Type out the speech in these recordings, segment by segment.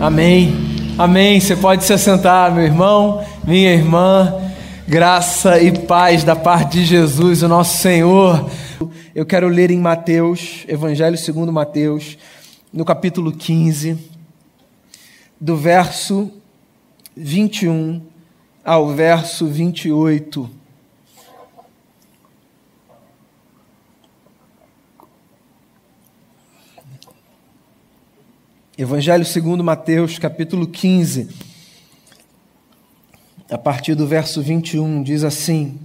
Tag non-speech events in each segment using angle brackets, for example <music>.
Amém. Amém. Você pode se assentar, meu irmão, minha irmã. Graça e paz da parte de Jesus, o nosso Senhor. Eu quero ler em Mateus, Evangelho segundo Mateus, no capítulo 15, do verso 21 ao verso 28. Evangelho segundo Mateus, capítulo 15, a partir do verso 21, diz assim: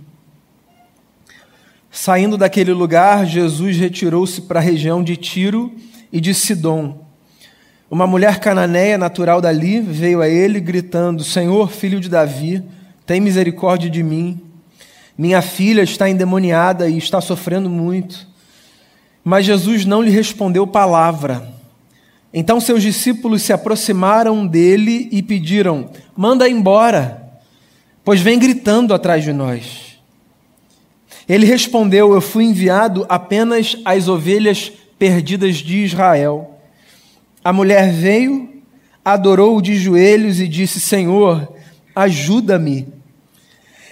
Saindo daquele lugar, Jesus retirou-se para a região de Tiro e de Sidom. Uma mulher cananeia, natural dali, veio a ele gritando: Senhor, filho de Davi, tem misericórdia de mim. Minha filha está endemoniada e está sofrendo muito. Mas Jesus não lhe respondeu palavra. Então seus discípulos se aproximaram dele e pediram: Manda embora, pois vem gritando atrás de nós. Ele respondeu: Eu fui enviado apenas às ovelhas perdidas de Israel. A mulher veio, adorou-o de joelhos e disse: Senhor, ajuda-me.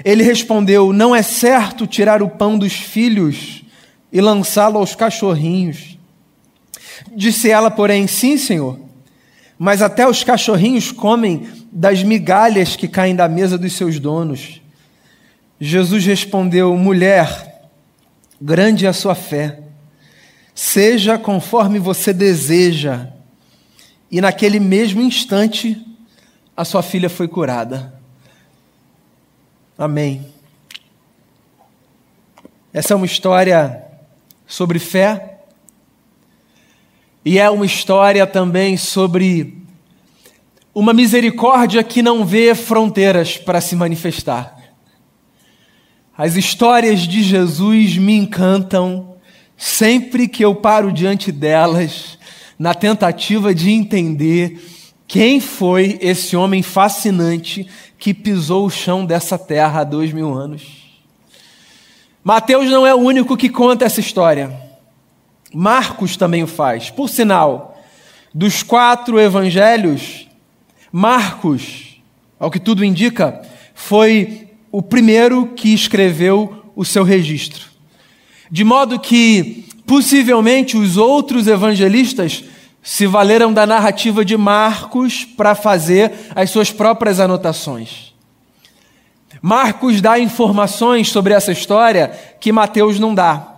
Ele respondeu: Não é certo tirar o pão dos filhos e lançá-lo aos cachorrinhos. Disse ela, porém, sim, senhor, mas até os cachorrinhos comem das migalhas que caem da mesa dos seus donos. Jesus respondeu: Mulher, grande é a sua fé, seja conforme você deseja. E naquele mesmo instante, a sua filha foi curada. Amém. Essa é uma história sobre fé e é uma história também sobre uma misericórdia que não vê fronteiras para se manifestar. As histórias de Jesus me encantam sempre que eu paro diante delas, na tentativa de entender quem foi esse homem fascinante que pisou o chão dessa terra há dois mil anos. Mateus não é o único que conta essa história. Marcos também o faz. Por sinal, dos quatro evangelhos, Marcos, ao que tudo indica, foi o primeiro que escreveu o seu registro. De modo que, possivelmente, os outros evangelistas se valeram da narrativa de Marcos para fazer as suas próprias anotações. Marcos dá informações sobre essa história que Mateus não dá.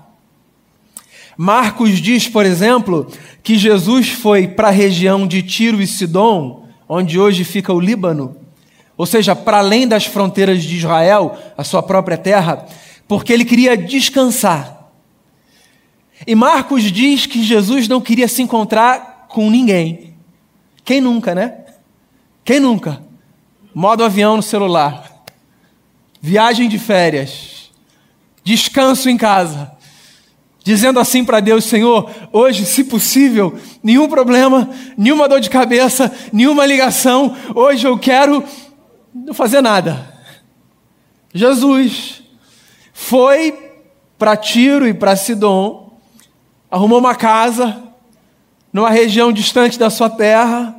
Marcos diz, por exemplo, que Jesus foi para a região de Tiro e Sidom, onde hoje fica o Líbano, ou seja, para além das fronteiras de Israel, a sua própria terra, porque ele queria descansar. E Marcos diz que Jesus não queria se encontrar com ninguém. Quem nunca, né? Quem nunca? Modo avião no celular, viagem de férias, descanso em casa dizendo assim para Deus: Senhor, hoje, se possível, nenhum problema, nenhuma dor de cabeça, nenhuma ligação, hoje eu quero não fazer nada. Jesus foi para Tiro e para Sidom, arrumou uma casa numa região distante da sua terra,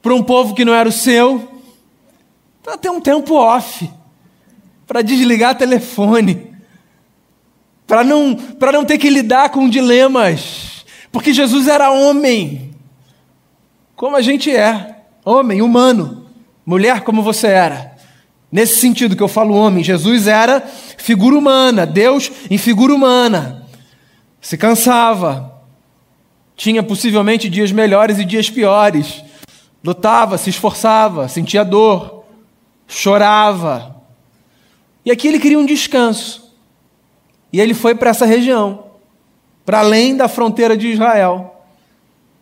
para um povo que não era o seu, para ter um tempo off, para desligar telefone para não, não ter que lidar com dilemas, porque Jesus era homem, como a gente é, homem, humano, mulher como você era. Nesse sentido que eu falo homem, Jesus era figura humana, Deus em figura humana. Se cansava, tinha possivelmente dias melhores e dias piores, lutava, se esforçava, sentia dor, chorava. E aqui ele queria um descanso. E ele foi para essa região, para além da fronteira de Israel,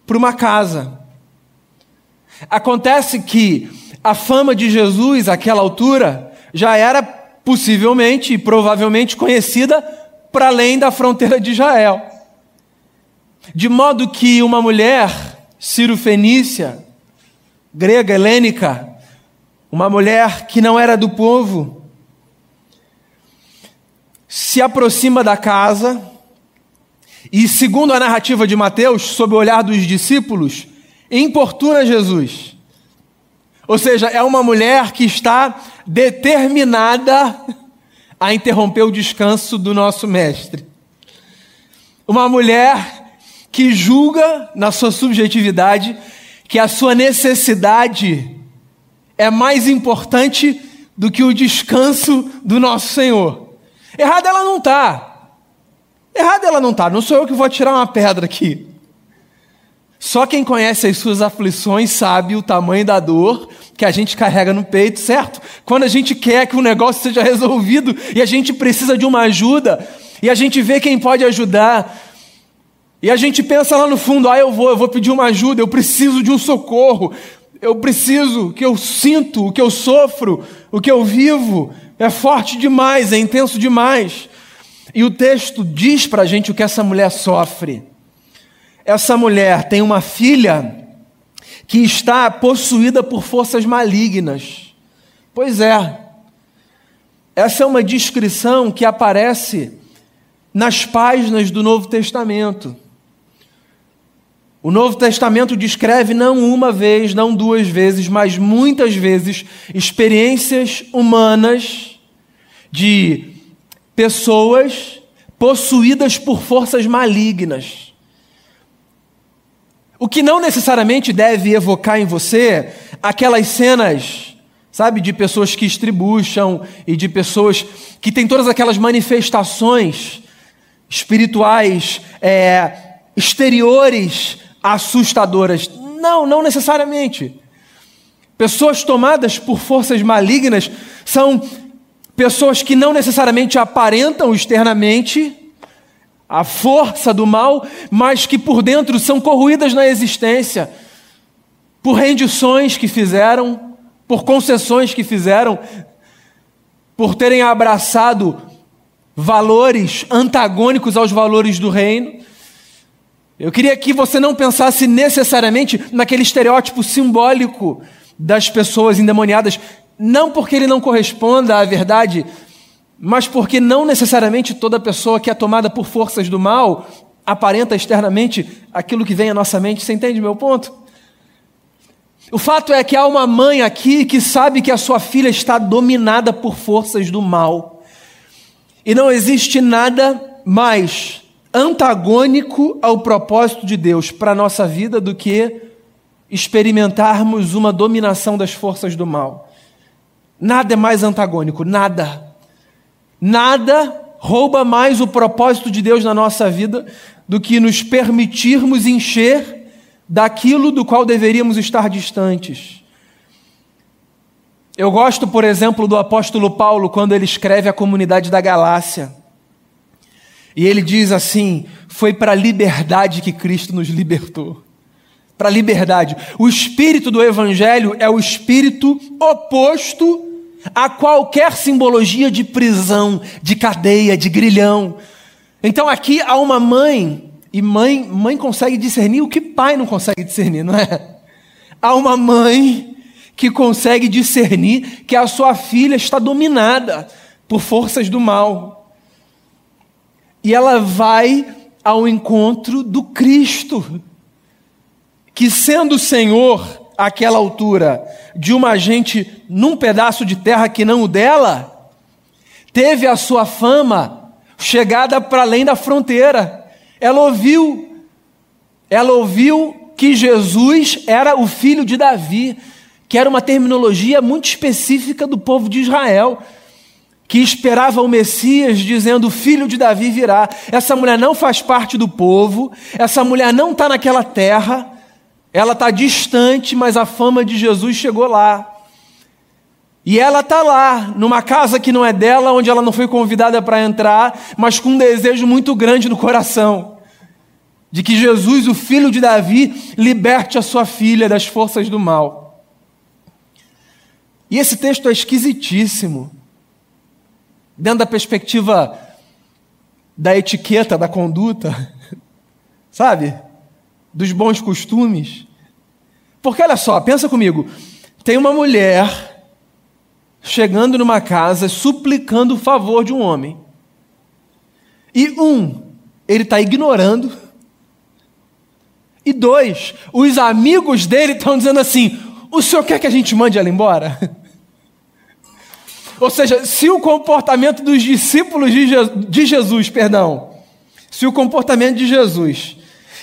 para uma casa. Acontece que a fama de Jesus, àquela altura, já era possivelmente e provavelmente conhecida para além da fronteira de Israel. De modo que uma mulher sírio-fenícia, grega, helênica, uma mulher que não era do povo, se aproxima da casa e, segundo a narrativa de Mateus, sob o olhar dos discípulos, importuna Jesus. Ou seja, é uma mulher que está determinada a interromper o descanso do nosso mestre. Uma mulher que julga, na sua subjetividade, que a sua necessidade é mais importante do que o descanso do nosso Senhor. Errada ela não está. Errada ela não está. Não sou eu que vou tirar uma pedra aqui. Só quem conhece as suas aflições sabe o tamanho da dor que a gente carrega no peito, certo? Quando a gente quer que o negócio seja resolvido e a gente precisa de uma ajuda, e a gente vê quem pode ajudar, e a gente pensa lá no fundo: ah, eu vou, eu vou pedir uma ajuda, eu preciso de um socorro, eu preciso, que eu sinto, o que eu sofro, o que eu vivo, é forte demais, é intenso demais. E o texto diz para a gente o que essa mulher sofre. Essa mulher tem uma filha que está possuída por forças malignas. Pois é, essa é uma descrição que aparece nas páginas do Novo Testamento. O Novo Testamento descreve não uma vez, não duas vezes, mas muitas vezes experiências humanas de pessoas possuídas por forças malignas. O que não necessariamente deve evocar em você aquelas cenas, sabe, de pessoas que estribucham e de pessoas que têm todas aquelas manifestações espirituais é, exteriores assustadoras. Não, não necessariamente. Pessoas tomadas por forças malignas são pessoas que não necessariamente aparentam externamente a força do mal, mas que por dentro são corroídas na existência, por rendições que fizeram, por concessões que fizeram, por terem abraçado valores antagônicos aos valores do reino. Eu queria que você não pensasse necessariamente naquele estereótipo simbólico das pessoas endemoniadas, não porque ele não corresponda à verdade, mas porque não necessariamente toda pessoa que é tomada por forças do mal aparenta externamente aquilo que vem à nossa mente. Você entende meu ponto? O fato é que há uma mãe aqui que sabe que a sua filha está dominada por forças do mal. E não existe nada mais antagônico ao propósito de Deus para a nossa vida do que experimentarmos uma dominação das forças do mal. Nada é mais antagônico, nada. Nada rouba mais o propósito de Deus na nossa vida do que nos permitirmos encher daquilo do qual deveríamos estar distantes. Eu gosto, por exemplo, do apóstolo Paulo quando ele escreve à comunidade da Galácia. E ele diz assim: Foi para a liberdade que Cristo nos libertou. Para a liberdade. O espírito do Evangelho é o espírito oposto a qualquer simbologia de prisão, de cadeia, de grilhão. Então aqui há uma mãe, e mãe, mãe consegue discernir o que pai não consegue discernir, não é? Há uma mãe que consegue discernir que a sua filha está dominada por forças do mal e ela vai ao encontro do Cristo, que sendo Senhor àquela altura de uma gente num pedaço de terra que não o dela, teve a sua fama chegada para além da fronteira. Ela ouviu, ela ouviu que Jesus era o filho de Davi, que era uma terminologia muito específica do povo de Israel que esperava o Messias, dizendo: o filho de Davi virá. Essa mulher não faz parte do povo, essa mulher não está naquela terra, ela está distante, mas a fama de Jesus chegou lá. E ela está lá, numa casa que não é dela, onde ela não foi convidada para entrar, mas com um desejo muito grande no coração de que Jesus, o filho de Davi, liberte a sua filha das forças do mal. E esse texto é esquisitíssimo dentro da perspectiva da etiqueta, da conduta, <laughs> sabe? Dos bons costumes. Porque olha só, pensa comigo: tem uma mulher chegando numa casa suplicando o favor de um homem. E um, ele está ignorando. E dois, os amigos dele estão dizendo assim: o senhor quer que a gente mande ela embora? <laughs> Ou seja, se o comportamento dos discípulos de, de Jesus, perdão, se o comportamento de Jesus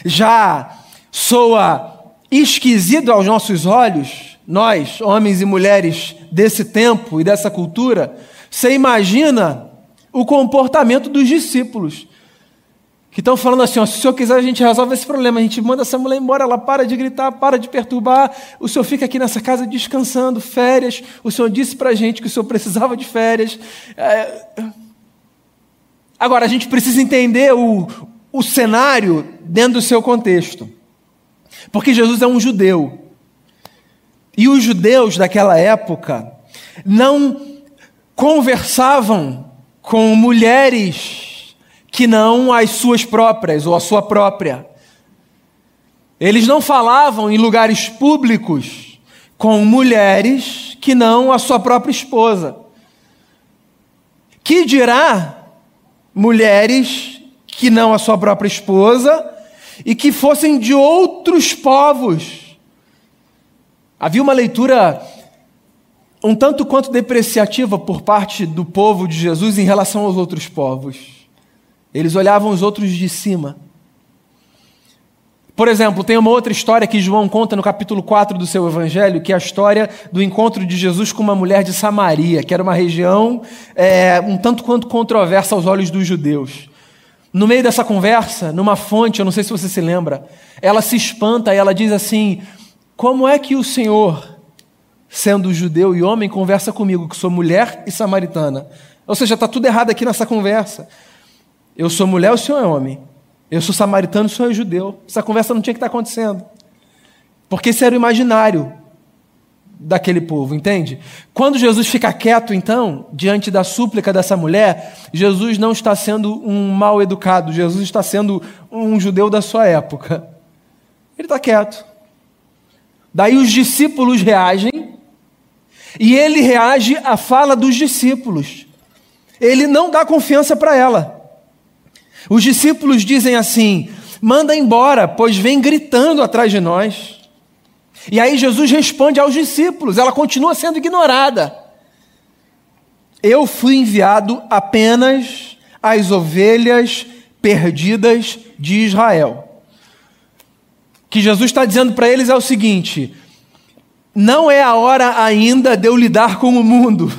já soa esquisito aos nossos olhos, nós, homens e mulheres desse tempo e dessa cultura, você imagina o comportamento dos discípulos que estão falando assim: ó, se o senhor quiser, a gente resolve esse problema. A gente manda essa mulher embora, ela para de gritar, para de perturbar. O senhor fica aqui nessa casa descansando, férias. O senhor disse para a gente que o senhor precisava de férias. É... Agora, a gente precisa entender o, o cenário dentro do seu contexto. Porque Jesus é um judeu. E os judeus daquela época não conversavam com mulheres que não as suas próprias ou a sua própria. Eles não falavam em lugares públicos com mulheres que não a sua própria esposa. Que dirá mulheres que não a sua própria esposa e que fossem de outros povos? Havia uma leitura um tanto quanto depreciativa por parte do povo de Jesus em relação aos outros povos. Eles olhavam os outros de cima. Por exemplo, tem uma outra história que João conta no capítulo 4 do seu evangelho, que é a história do encontro de Jesus com uma mulher de Samaria, que era uma região é, um tanto quanto controversa aos olhos dos judeus. No meio dessa conversa, numa fonte, eu não sei se você se lembra, ela se espanta e ela diz assim: Como é que o Senhor, sendo judeu e homem, conversa comigo, que sou mulher e samaritana? Ou seja, está tudo errado aqui nessa conversa. Eu sou mulher, o senhor é homem. Eu sou samaritano, o senhor é judeu. Essa conversa não tinha que estar acontecendo. Porque esse era o imaginário daquele povo, entende? Quando Jesus fica quieto, então, diante da súplica dessa mulher, Jesus não está sendo um mal educado, Jesus está sendo um judeu da sua época. Ele está quieto. Daí os discípulos reagem, e ele reage à fala dos discípulos. Ele não dá confiança para ela. Os discípulos dizem assim: manda embora, pois vem gritando atrás de nós. E aí Jesus responde aos discípulos, ela continua sendo ignorada. Eu fui enviado apenas às ovelhas perdidas de Israel. O que Jesus está dizendo para eles é o seguinte: não é a hora ainda de eu lidar com o mundo,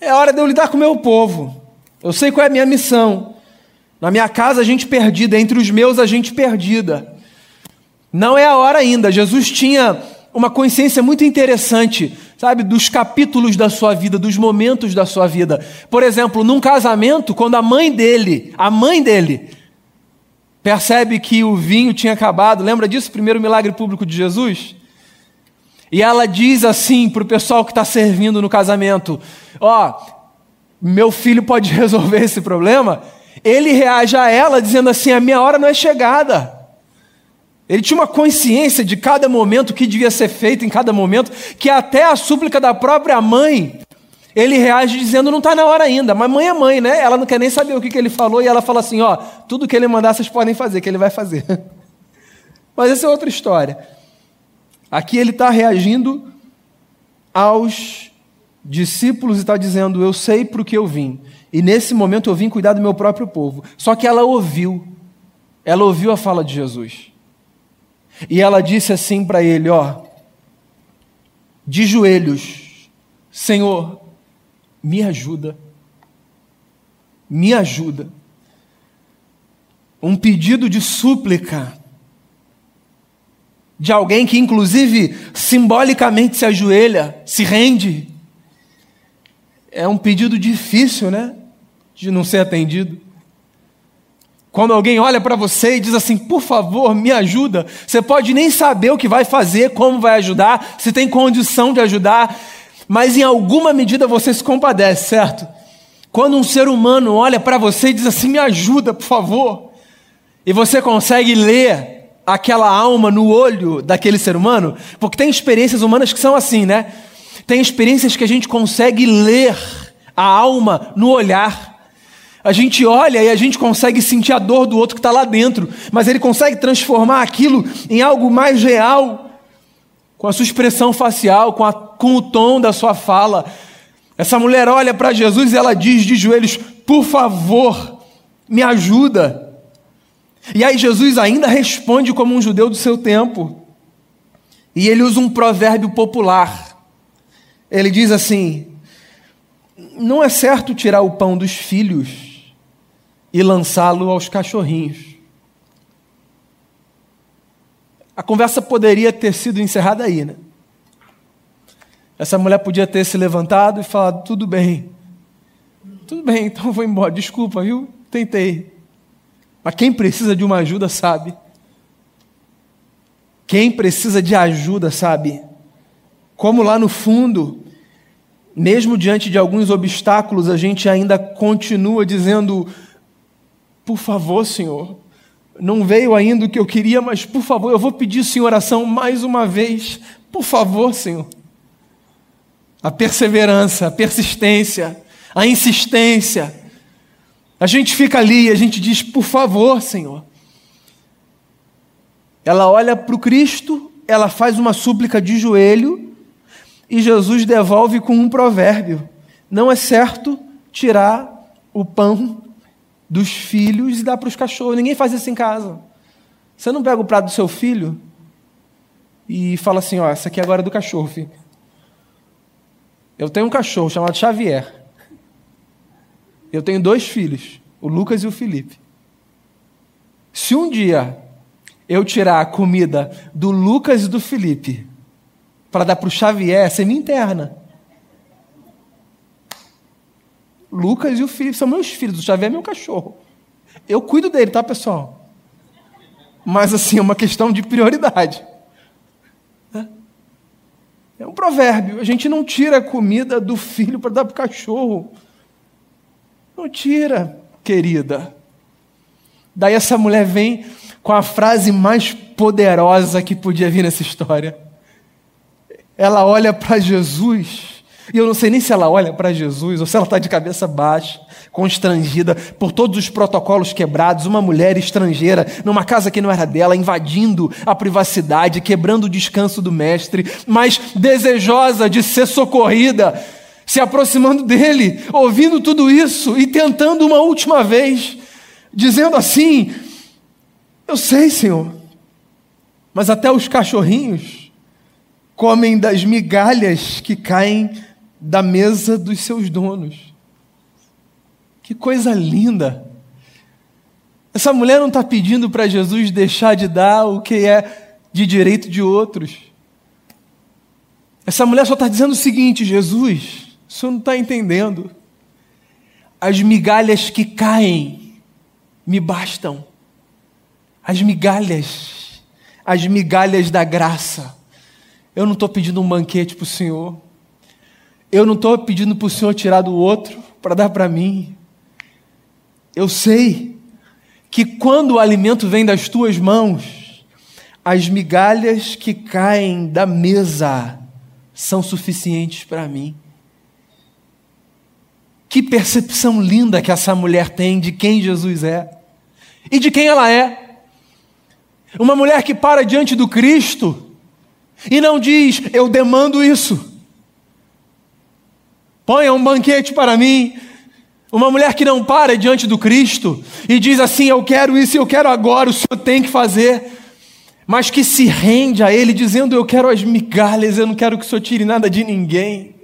é a hora de eu lidar com o meu povo. Eu sei qual é a minha missão. Na minha casa, a gente perdida, entre os meus, a gente perdida. Não é a hora ainda. Jesus tinha uma consciência muito interessante, sabe, dos capítulos da sua vida, dos momentos da sua vida. Por exemplo, num casamento, quando a mãe dele, a mãe dele, percebe que o vinho tinha acabado, lembra disso, primeiro milagre público de Jesus? E ela diz assim para o pessoal que está servindo no casamento: Ó, oh, meu filho pode <laughs> resolver esse problema ele reage a ela dizendo assim: a minha hora não é chegada. Ele tinha uma consciência de cada momento que devia ser feito em cada momento, que até a súplica da própria mãe, ele reage dizendo: não está na hora ainda. Mas mãe é mãe, né? Ela não quer nem saber o que, que ele falou, e ela fala assim: ó, tudo que ele mandar vocês podem fazer, que ele vai fazer. <laughs> Mas essa é outra história. Aqui ele está reagindo aos discípulos e está dizendo: Eu sei para o que eu vim. E nesse momento eu vim cuidar do meu próprio povo. Só que ela ouviu. Ela ouviu a fala de Jesus. E ela disse assim para ele: Ó, de joelhos, Senhor, me ajuda. Me ajuda. Um pedido de súplica de alguém que, inclusive, simbolicamente se ajoelha, se rende. É um pedido difícil, né? de não ser atendido. Quando alguém olha para você e diz assim, por favor, me ajuda, você pode nem saber o que vai fazer, como vai ajudar, se tem condição de ajudar, mas em alguma medida você se compadece, certo? Quando um ser humano olha para você e diz assim, me ajuda, por favor, e você consegue ler aquela alma no olho daquele ser humano, porque tem experiências humanas que são assim, né? Tem experiências que a gente consegue ler a alma no olhar. A gente olha e a gente consegue sentir a dor do outro que está lá dentro, mas ele consegue transformar aquilo em algo mais real, com a sua expressão facial, com, a, com o tom da sua fala. Essa mulher olha para Jesus e ela diz de joelhos: Por favor, me ajuda. E aí Jesus ainda responde como um judeu do seu tempo. E ele usa um provérbio popular. Ele diz assim: Não é certo tirar o pão dos filhos e lançá-lo aos cachorrinhos. A conversa poderia ter sido encerrada aí, né? Essa mulher podia ter se levantado e falado: Tudo bem, tudo bem, então vou embora, desculpa, viu? Tentei. Mas quem precisa de uma ajuda sabe. Quem precisa de ajuda sabe. Como lá no fundo, mesmo diante de alguns obstáculos, a gente ainda continua dizendo: Por favor, Senhor, não veio ainda o que eu queria, mas por favor, eu vou pedir, Senhor, oração mais uma vez. Por favor, Senhor. A perseverança, a persistência, a insistência, a gente fica ali e a gente diz, por favor, Senhor. Ela olha para o Cristo, ela faz uma súplica de joelho e Jesus devolve com um provérbio: Não é certo tirar o pão dos filhos e dar para os cachorros. Ninguém faz isso em casa. Você não pega o prato do seu filho e fala assim: Ó, essa aqui agora é do cachorro, filho. Eu tenho um cachorro chamado Xavier. Eu tenho dois filhos, o Lucas e o Felipe. Se um dia eu tirar a comida do Lucas e do Felipe para dar para o Xavier, você me interna. Lucas e o Felipe são meus filhos, o Xavier é meu cachorro. Eu cuido dele, tá, pessoal? Mas assim, é uma questão de prioridade. É um provérbio. A gente não tira a comida do filho para dar para o cachorro. Não tira, querida. Daí essa mulher vem com a frase mais poderosa que podia vir nessa história. Ela olha para Jesus, e eu não sei nem se ela olha para Jesus ou se ela está de cabeça baixa, constrangida por todos os protocolos quebrados, uma mulher estrangeira numa casa que não era dela, invadindo a privacidade, quebrando o descanso do mestre, mas desejosa de ser socorrida se aproximando dele, ouvindo tudo isso e tentando uma última vez, dizendo assim: Eu sei, Senhor, mas até os cachorrinhos comem das migalhas que caem da mesa dos seus donos. Que coisa linda! Essa mulher não está pedindo para Jesus deixar de dar o que é de direito de outros. Essa mulher só está dizendo o seguinte: Jesus, o senhor não está entendendo. As migalhas que caem me bastam. As migalhas, as migalhas da graça. Eu não estou pedindo um banquete para o Senhor. Eu não estou pedindo para o Senhor tirar do outro para dar para mim. Eu sei que quando o alimento vem das tuas mãos, as migalhas que caem da mesa são suficientes para mim. Que percepção linda que essa mulher tem de quem Jesus é e de quem ela é. Uma mulher que para diante do Cristo e não diz, eu demando isso. Ponha um banquete para mim. Uma mulher que não para diante do Cristo e diz assim: Eu quero isso, eu quero agora, o Senhor tem que fazer. Mas que se rende a Ele, dizendo: Eu quero as migalhas, eu não quero que o Senhor tire nada de ninguém.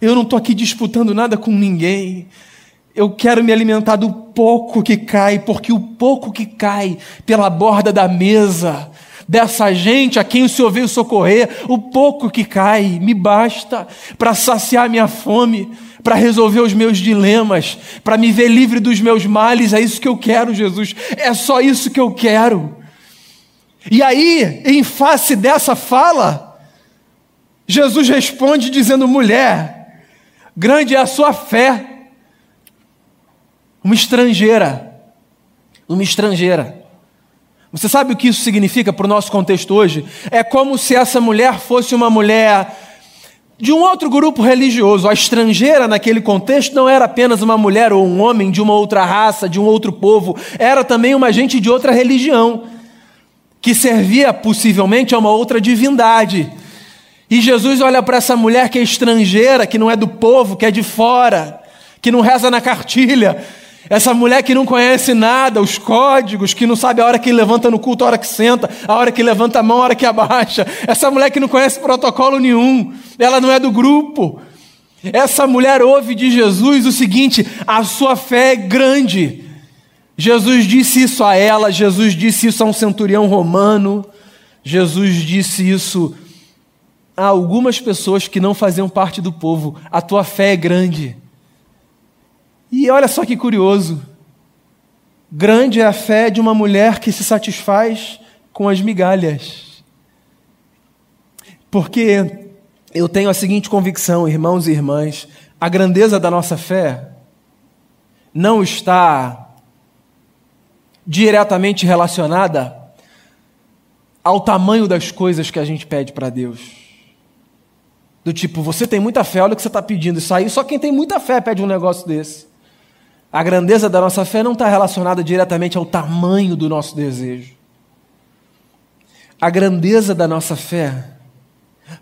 Eu não estou aqui disputando nada com ninguém. Eu quero me alimentar do pouco que cai, porque o pouco que cai pela borda da mesa dessa gente a quem o Senhor veio socorrer, o pouco que cai me basta para saciar minha fome, para resolver os meus dilemas, para me ver livre dos meus males. É isso que eu quero, Jesus. É só isso que eu quero. E aí, em face dessa fala, Jesus responde dizendo: mulher, Grande é a sua fé. Uma estrangeira. Uma estrangeira. Você sabe o que isso significa para o nosso contexto hoje? É como se essa mulher fosse uma mulher de um outro grupo religioso. A estrangeira, naquele contexto, não era apenas uma mulher ou um homem de uma outra raça, de um outro povo, era também uma gente de outra religião, que servia possivelmente a uma outra divindade. E Jesus olha para essa mulher que é estrangeira, que não é do povo, que é de fora, que não reza na cartilha, essa mulher que não conhece nada, os códigos, que não sabe a hora que levanta no culto, a hora que senta, a hora que levanta a mão, a hora que abaixa. Essa mulher que não conhece protocolo nenhum, ela não é do grupo. Essa mulher ouve de Jesus o seguinte: a sua fé é grande. Jesus disse isso a ela, Jesus disse isso a um centurião romano, Jesus disse isso a algumas pessoas que não faziam parte do povo: a tua fé é grande. E olha só que curioso. Grande é a fé de uma mulher que se satisfaz com as migalhas. Porque eu tenho a seguinte convicção, irmãos e irmãs: a grandeza da nossa fé não está diretamente relacionada ao tamanho das coisas que a gente pede para Deus. Do tipo, você tem muita fé, olha o que você está pedindo. Isso aí, só quem tem muita fé pede um negócio desse. A grandeza da nossa fé não está relacionada diretamente ao tamanho do nosso desejo. A grandeza da nossa fé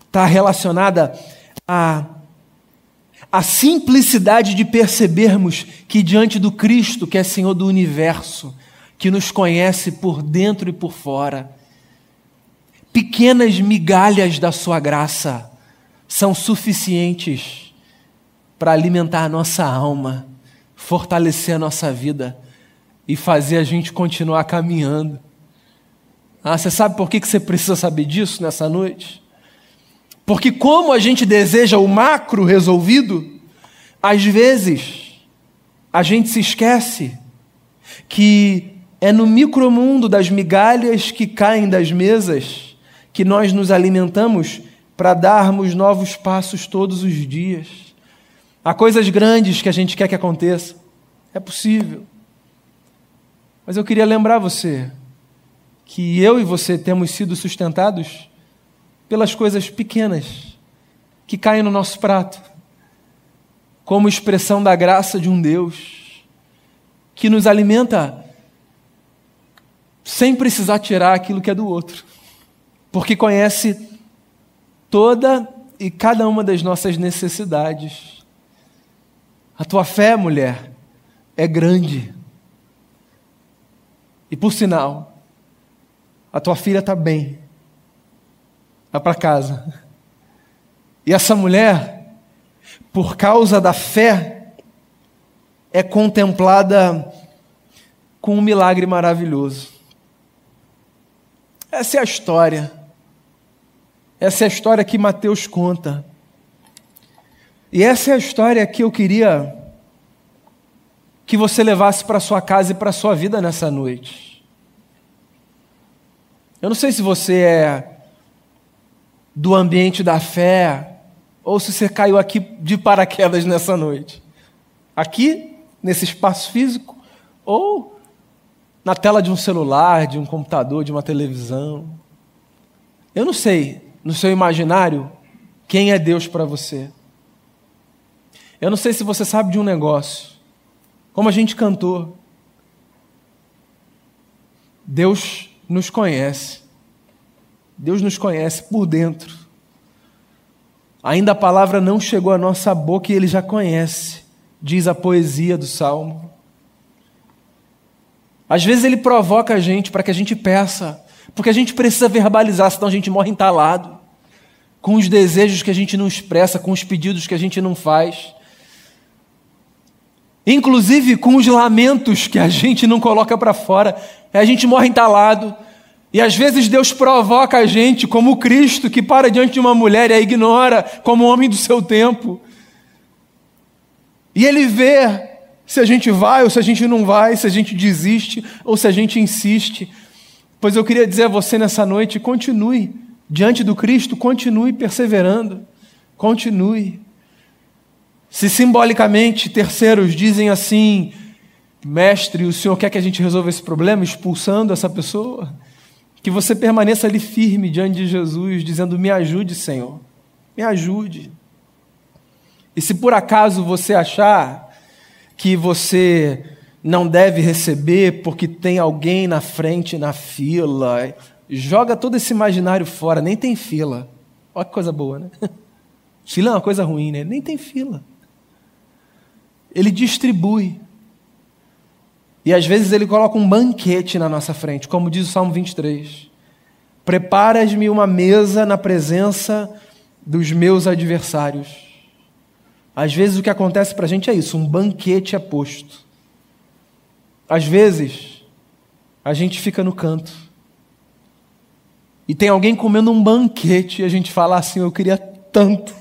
está relacionada à, à simplicidade de percebermos que diante do Cristo, que é Senhor do universo, que nos conhece por dentro e por fora, pequenas migalhas da Sua graça são suficientes para alimentar a nossa alma fortalecer a nossa vida e fazer a gente continuar caminhando. Ah, você sabe por que você precisa saber disso nessa noite? Porque, como a gente deseja o macro resolvido, às vezes a gente se esquece que é no micromundo das migalhas que caem das mesas que nós nos alimentamos para darmos novos passos todos os dias. Há coisas grandes que a gente quer que aconteça. É possível. Mas eu queria lembrar você que eu e você temos sido sustentados pelas coisas pequenas que caem no nosso prato, como expressão da graça de um Deus que nos alimenta sem precisar tirar aquilo que é do outro, porque conhece toda e cada uma das nossas necessidades. A tua fé, mulher, é grande. E por sinal, a tua filha está bem. Vai para casa. E essa mulher, por causa da fé, é contemplada com um milagre maravilhoso. Essa é a história. Essa é a história que Mateus conta. E essa é a história que eu queria que você levasse para sua casa e para sua vida nessa noite. Eu não sei se você é do ambiente da fé ou se você caiu aqui de paraquedas nessa noite. Aqui, nesse espaço físico, ou na tela de um celular, de um computador, de uma televisão. Eu não sei, no seu imaginário, quem é Deus para você. Eu não sei se você sabe de um negócio. Como a gente cantou. Deus nos conhece. Deus nos conhece por dentro. Ainda a palavra não chegou à nossa boca e ele já conhece, diz a poesia do salmo. Às vezes ele provoca a gente para que a gente peça, porque a gente precisa verbalizar, senão a gente morre entalado, com os desejos que a gente não expressa, com os pedidos que a gente não faz inclusive com os lamentos que a gente não coloca para fora. A gente morre entalado. E às vezes Deus provoca a gente, como Cristo, que para diante de uma mulher e a ignora como homem do seu tempo. E ele vê se a gente vai ou se a gente não vai, se a gente desiste ou se a gente insiste. Pois eu queria dizer a você nessa noite: continue diante do Cristo, continue perseverando, continue. Se simbolicamente terceiros dizem assim, mestre, o senhor quer que a gente resolva esse problema expulsando essa pessoa? Que você permaneça ali firme diante de Jesus, dizendo: Me ajude, Senhor, me ajude. E se por acaso você achar que você não deve receber porque tem alguém na frente na fila, joga todo esse imaginário fora, nem tem fila. Olha que coisa boa, né? <laughs> Fila é uma coisa ruim, né? Nem tem fila. Ele distribui. E às vezes ele coloca um banquete na nossa frente, como diz o Salmo 23. Preparas-me uma mesa na presença dos meus adversários. Às vezes o que acontece para a gente é isso: um banquete é posto. Às vezes, a gente fica no canto. E tem alguém comendo um banquete e a gente fala assim: eu queria tanto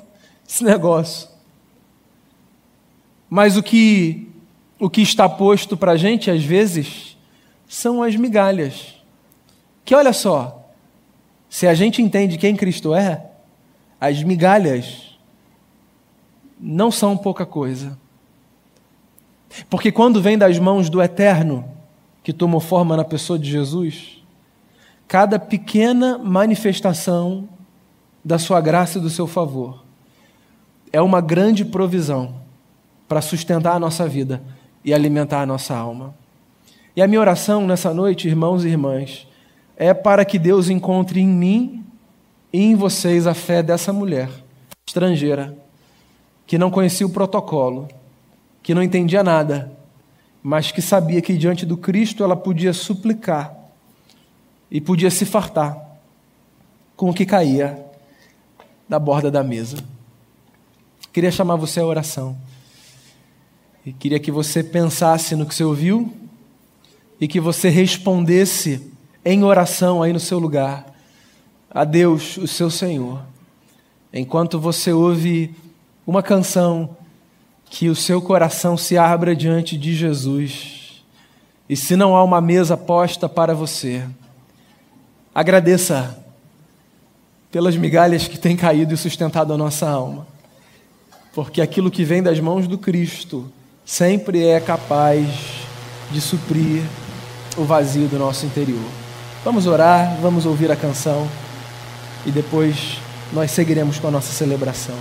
esse negócio. Mas o que, o que está posto para a gente, às vezes, são as migalhas. Que olha só, se a gente entende quem Cristo é, as migalhas não são pouca coisa. Porque quando vem das mãos do Eterno, que tomou forma na pessoa de Jesus, cada pequena manifestação da sua graça e do seu favor é uma grande provisão para sustentar a nossa vida e alimentar a nossa alma. E a minha oração nessa noite, irmãos e irmãs, é para que Deus encontre em mim e em vocês a fé dessa mulher estrangeira, que não conhecia o protocolo, que não entendia nada, mas que sabia que diante do Cristo ela podia suplicar e podia se fartar com o que caía da borda da mesa. Queria chamar você à oração. E queria que você pensasse no que você ouviu e que você respondesse em oração aí no seu lugar a Deus, o seu Senhor. Enquanto você ouve uma canção, que o seu coração se abra diante de Jesus. E se não há uma mesa posta para você, agradeça pelas migalhas que têm caído e sustentado a nossa alma porque aquilo que vem das mãos do Cristo sempre é capaz de suprir o vazio do nosso interior. Vamos orar, vamos ouvir a canção e depois nós seguiremos com a nossa celebração.